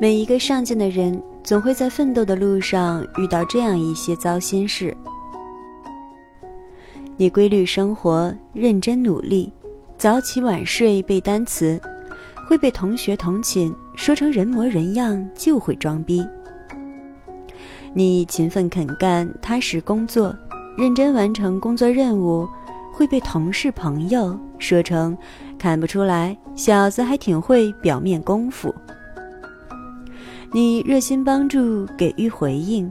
每一个上进的人，总会在奋斗的路上遇到这样一些糟心事。你规律生活，认真努力，早起晚睡背单词，会被同学同寝说成人模人样，就会装逼。你勤奋肯干，踏实工作，认真完成工作任务，会被同事朋友说成看不出来，小子还挺会表面功夫。你热心帮助，给予回应，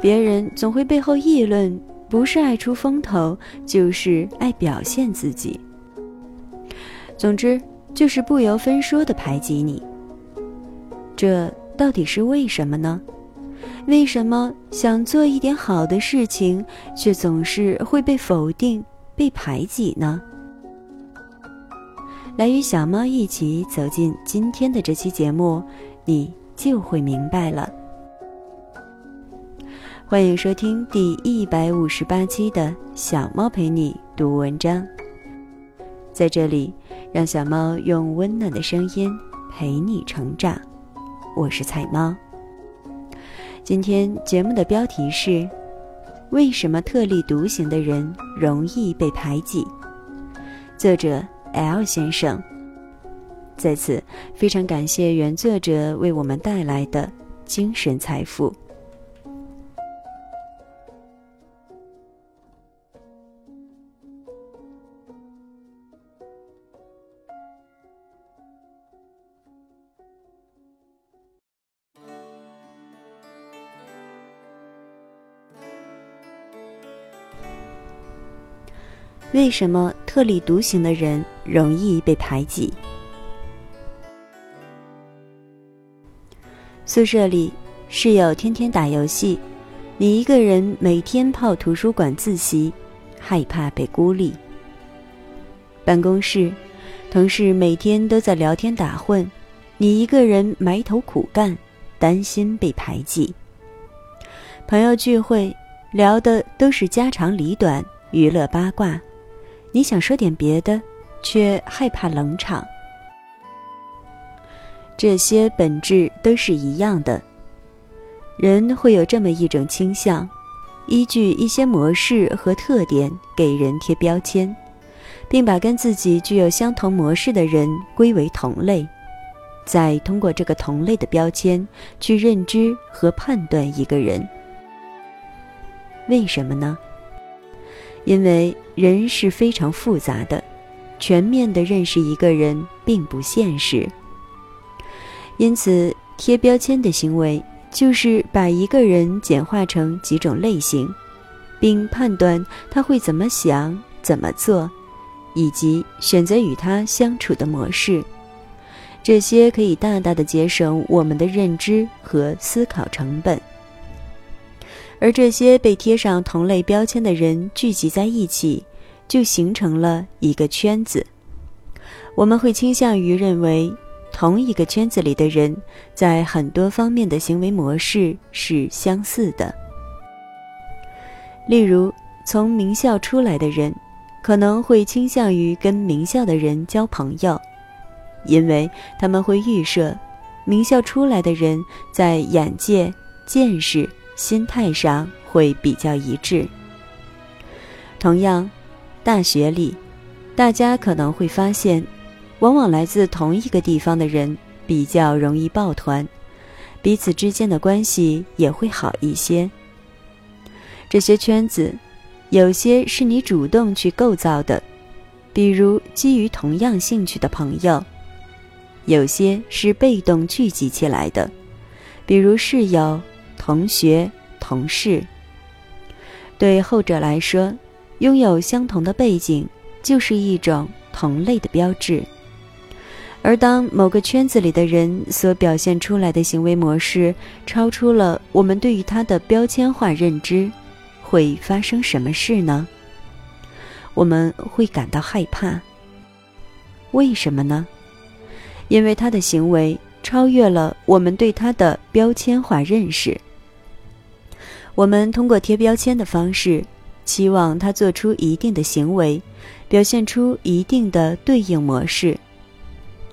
别人总会背后议论，不是爱出风头，就是爱表现自己。总之，就是不由分说的排挤你。这到底是为什么呢？为什么想做一点好的事情，却总是会被否定、被排挤呢？来与小猫一起走进今天的这期节目，你。就会明白了。欢迎收听第一百五十八期的小猫陪你读文章。在这里，让小猫用温暖的声音陪你成长。我是彩猫。今天节目的标题是：为什么特立独行的人容易被排挤？作者 L 先生。在此，非常感谢原作者为我们带来的精神财富。为什么特立独行的人容易被排挤？宿舍里，室友天天打游戏，你一个人每天泡图书馆自习，害怕被孤立。办公室，同事每天都在聊天打混，你一个人埋头苦干，担心被排挤。朋友聚会，聊的都是家长里短、娱乐八卦，你想说点别的，却害怕冷场。这些本质都是一样的。人会有这么一种倾向，依据一些模式和特点给人贴标签，并把跟自己具有相同模式的人归为同类，再通过这个同类的标签去认知和判断一个人。为什么呢？因为人是非常复杂的，全面的认识一个人并不现实。因此，贴标签的行为就是把一个人简化成几种类型，并判断他会怎么想、怎么做，以及选择与他相处的模式。这些可以大大的节省我们的认知和思考成本。而这些被贴上同类标签的人聚集在一起，就形成了一个圈子。我们会倾向于认为。同一个圈子里的人，在很多方面的行为模式是相似的。例如，从名校出来的人，可能会倾向于跟名校的人交朋友，因为他们会预设，名校出来的人在眼界、见识、心态上会比较一致。同样，大学里，大家可能会发现。往往来自同一个地方的人比较容易抱团，彼此之间的关系也会好一些。这些圈子，有些是你主动去构造的，比如基于同样兴趣的朋友；有些是被动聚集起来的，比如室友、同学、同事。对后者来说，拥有相同的背景就是一种同类的标志。而当某个圈子里的人所表现出来的行为模式超出了我们对于他的标签化认知，会发生什么事呢？我们会感到害怕。为什么呢？因为他的行为超越了我们对他的标签化认识。我们通过贴标签的方式，期望他做出一定的行为，表现出一定的对应模式。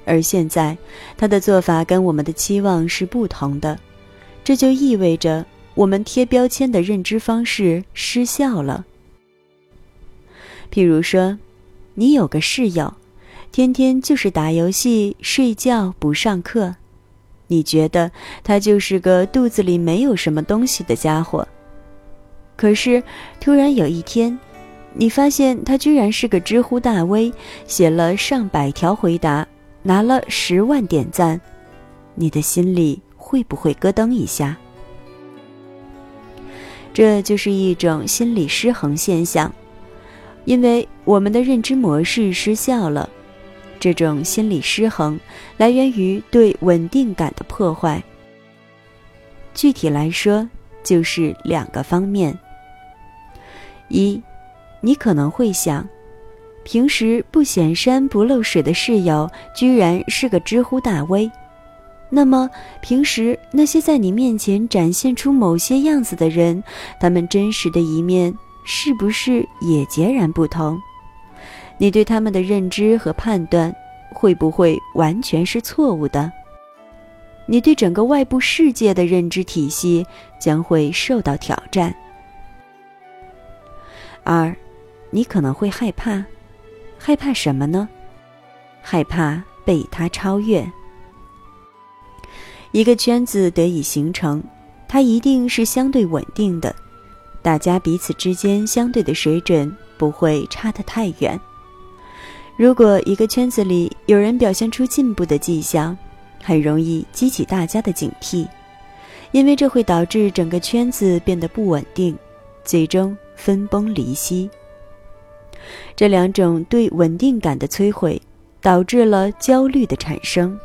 而现在他的做法跟我们的期望是不同的，这就意味着我们贴标签的认知方式失效了。譬如说，你有个室友，天天就是打游戏、睡觉、不上课，你觉得他就是个肚子里没有什么东西的家伙。可是，突然有一天，你发现他居然是个知乎大 V，写了上百条回答，拿了十万点赞，你的心里会不会咯噔一下？这就是一种心理失衡现象。因为我们的认知模式失效了，这种心理失衡来源于对稳定感的破坏。具体来说，就是两个方面：一，你可能会想，平时不显山不漏水的室友，居然是个知乎大 V，那么平时那些在你面前展现出某些样子的人，他们真实的一面。是不是也截然不同？你对他们的认知和判断会不会完全是错误的？你对整个外部世界的认知体系将会受到挑战。二，你可能会害怕，害怕什么呢？害怕被他超越。一个圈子得以形成，它一定是相对稳定的。大家彼此之间相对的水准不会差得太远。如果一个圈子里有人表现出进步的迹象，很容易激起大家的警惕，因为这会导致整个圈子变得不稳定，最终分崩离析。这两种对稳定感的摧毁，导致了焦虑的产生，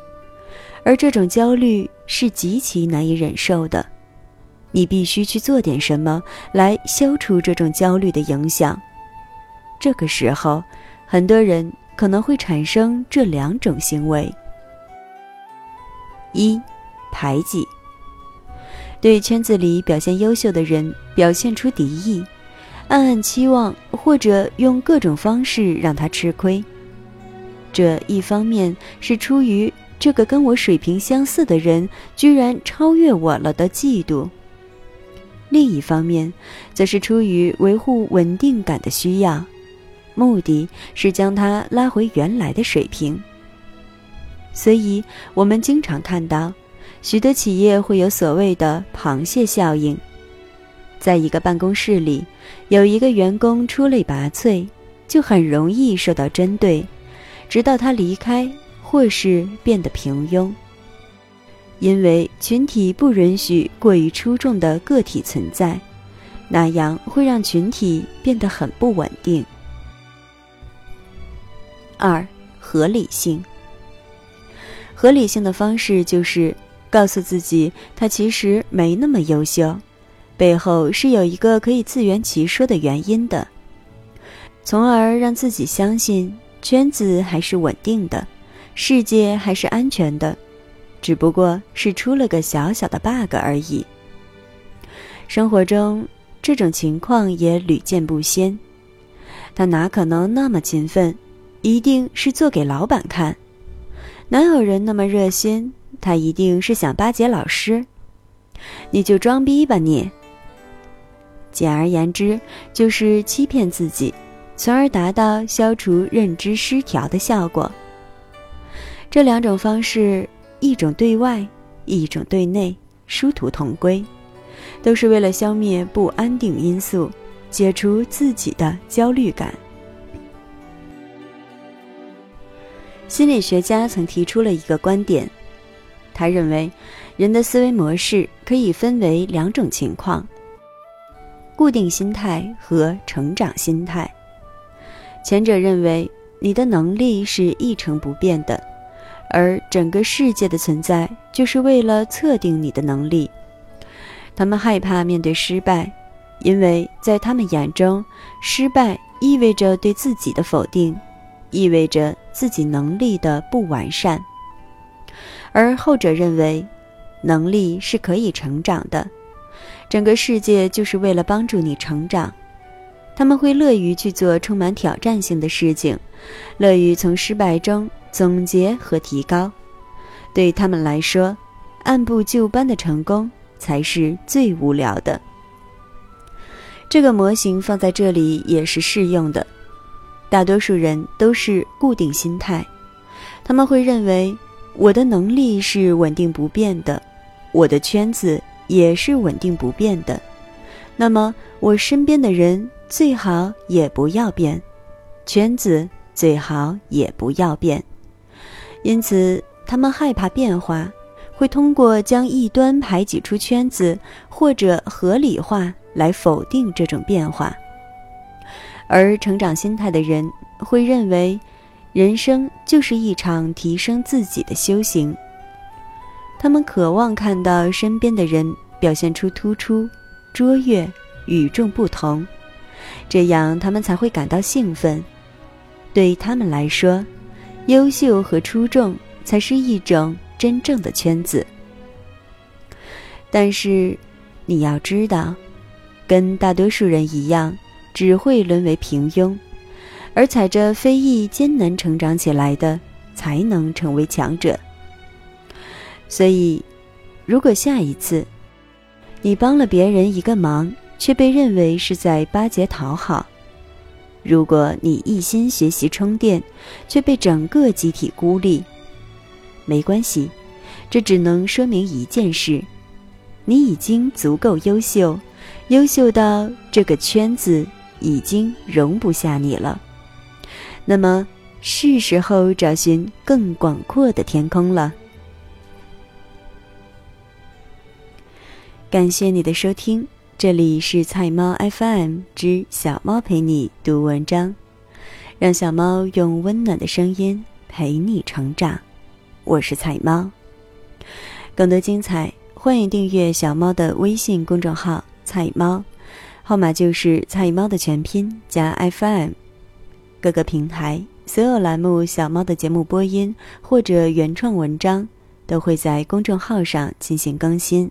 而这种焦虑是极其难以忍受的。你必须去做点什么来消除这种焦虑的影响。这个时候，很多人可能会产生这两种行为：一、排挤，对圈子里表现优秀的人表现出敌意，暗暗期望或者用各种方式让他吃亏。这一方面是出于这个跟我水平相似的人居然超越我了的嫉妒。另一方面，则是出于维护稳定感的需要，目的是将他拉回原来的水平。所以，我们经常看到，许多企业会有所谓的“螃蟹效应”。在一个办公室里，有一个员工出类拔萃，就很容易受到针对，直到他离开或是变得平庸。因为群体不允许过于出众的个体存在，那样会让群体变得很不稳定。二、合理性。合理性的方式就是告诉自己，他其实没那么优秀，背后是有一个可以自圆其说的原因的，从而让自己相信圈子还是稳定的，世界还是安全的。只不过是出了个小小的 bug 而已。生活中这种情况也屡见不鲜。他哪可能那么勤奋？一定是做给老板看。哪有人那么热心？他一定是想巴结老师。你就装逼吧你！简而言之，就是欺骗自己，从而达到消除认知失调的效果。这两种方式。一种对外，一种对内，殊途同归，都是为了消灭不安定因素，解除自己的焦虑感。心理学家曾提出了一个观点，他认为人的思维模式可以分为两种情况：固定心态和成长心态。前者认为你的能力是一成不变的。而整个世界的存在，就是为了测定你的能力。他们害怕面对失败，因为在他们眼中，失败意味着对自己的否定，意味着自己能力的不完善。而后者认为，能力是可以成长的，整个世界就是为了帮助你成长。他们会乐于去做充满挑战性的事情，乐于从失败中。总结和提高。对他们来说，按部就班的成功才是最无聊的。这个模型放在这里也是适用的。大多数人都是固定心态，他们会认为我的能力是稳定不变的，我的圈子也是稳定不变的，那么我身边的人最好也不要变，圈子最好也不要变。因此，他们害怕变化，会通过将一端排挤出圈子或者合理化来否定这种变化。而成长心态的人会认为，人生就是一场提升自己的修行。他们渴望看到身边的人表现出突出、卓越、与众不同，这样他们才会感到兴奋。对他们来说，优秀和出众才是一种真正的圈子。但是，你要知道，跟大多数人一样。只会沦为平庸，而踩着飞翼艰难成长起来的，才能成为强者。所以，如果下一次你帮了别人一个忙，却被认为是在巴结讨好；如果你一心学习充电，却被整个集体孤立，没关系，这只能说明一件事：你已经足够优秀，优秀到这个圈子。已经容不下你了，那么是时候找寻更广阔的天空了。感谢你的收听，这里是菜猫 FM 之小猫陪你读文章，让小猫用温暖的声音陪你成长。我是菜猫，更多精彩，欢迎订阅小猫的微信公众号“菜猫”。号码就是菜猫的全拼加 FM，各个平台所有栏目小猫的节目播音或者原创文章都会在公众号上进行更新。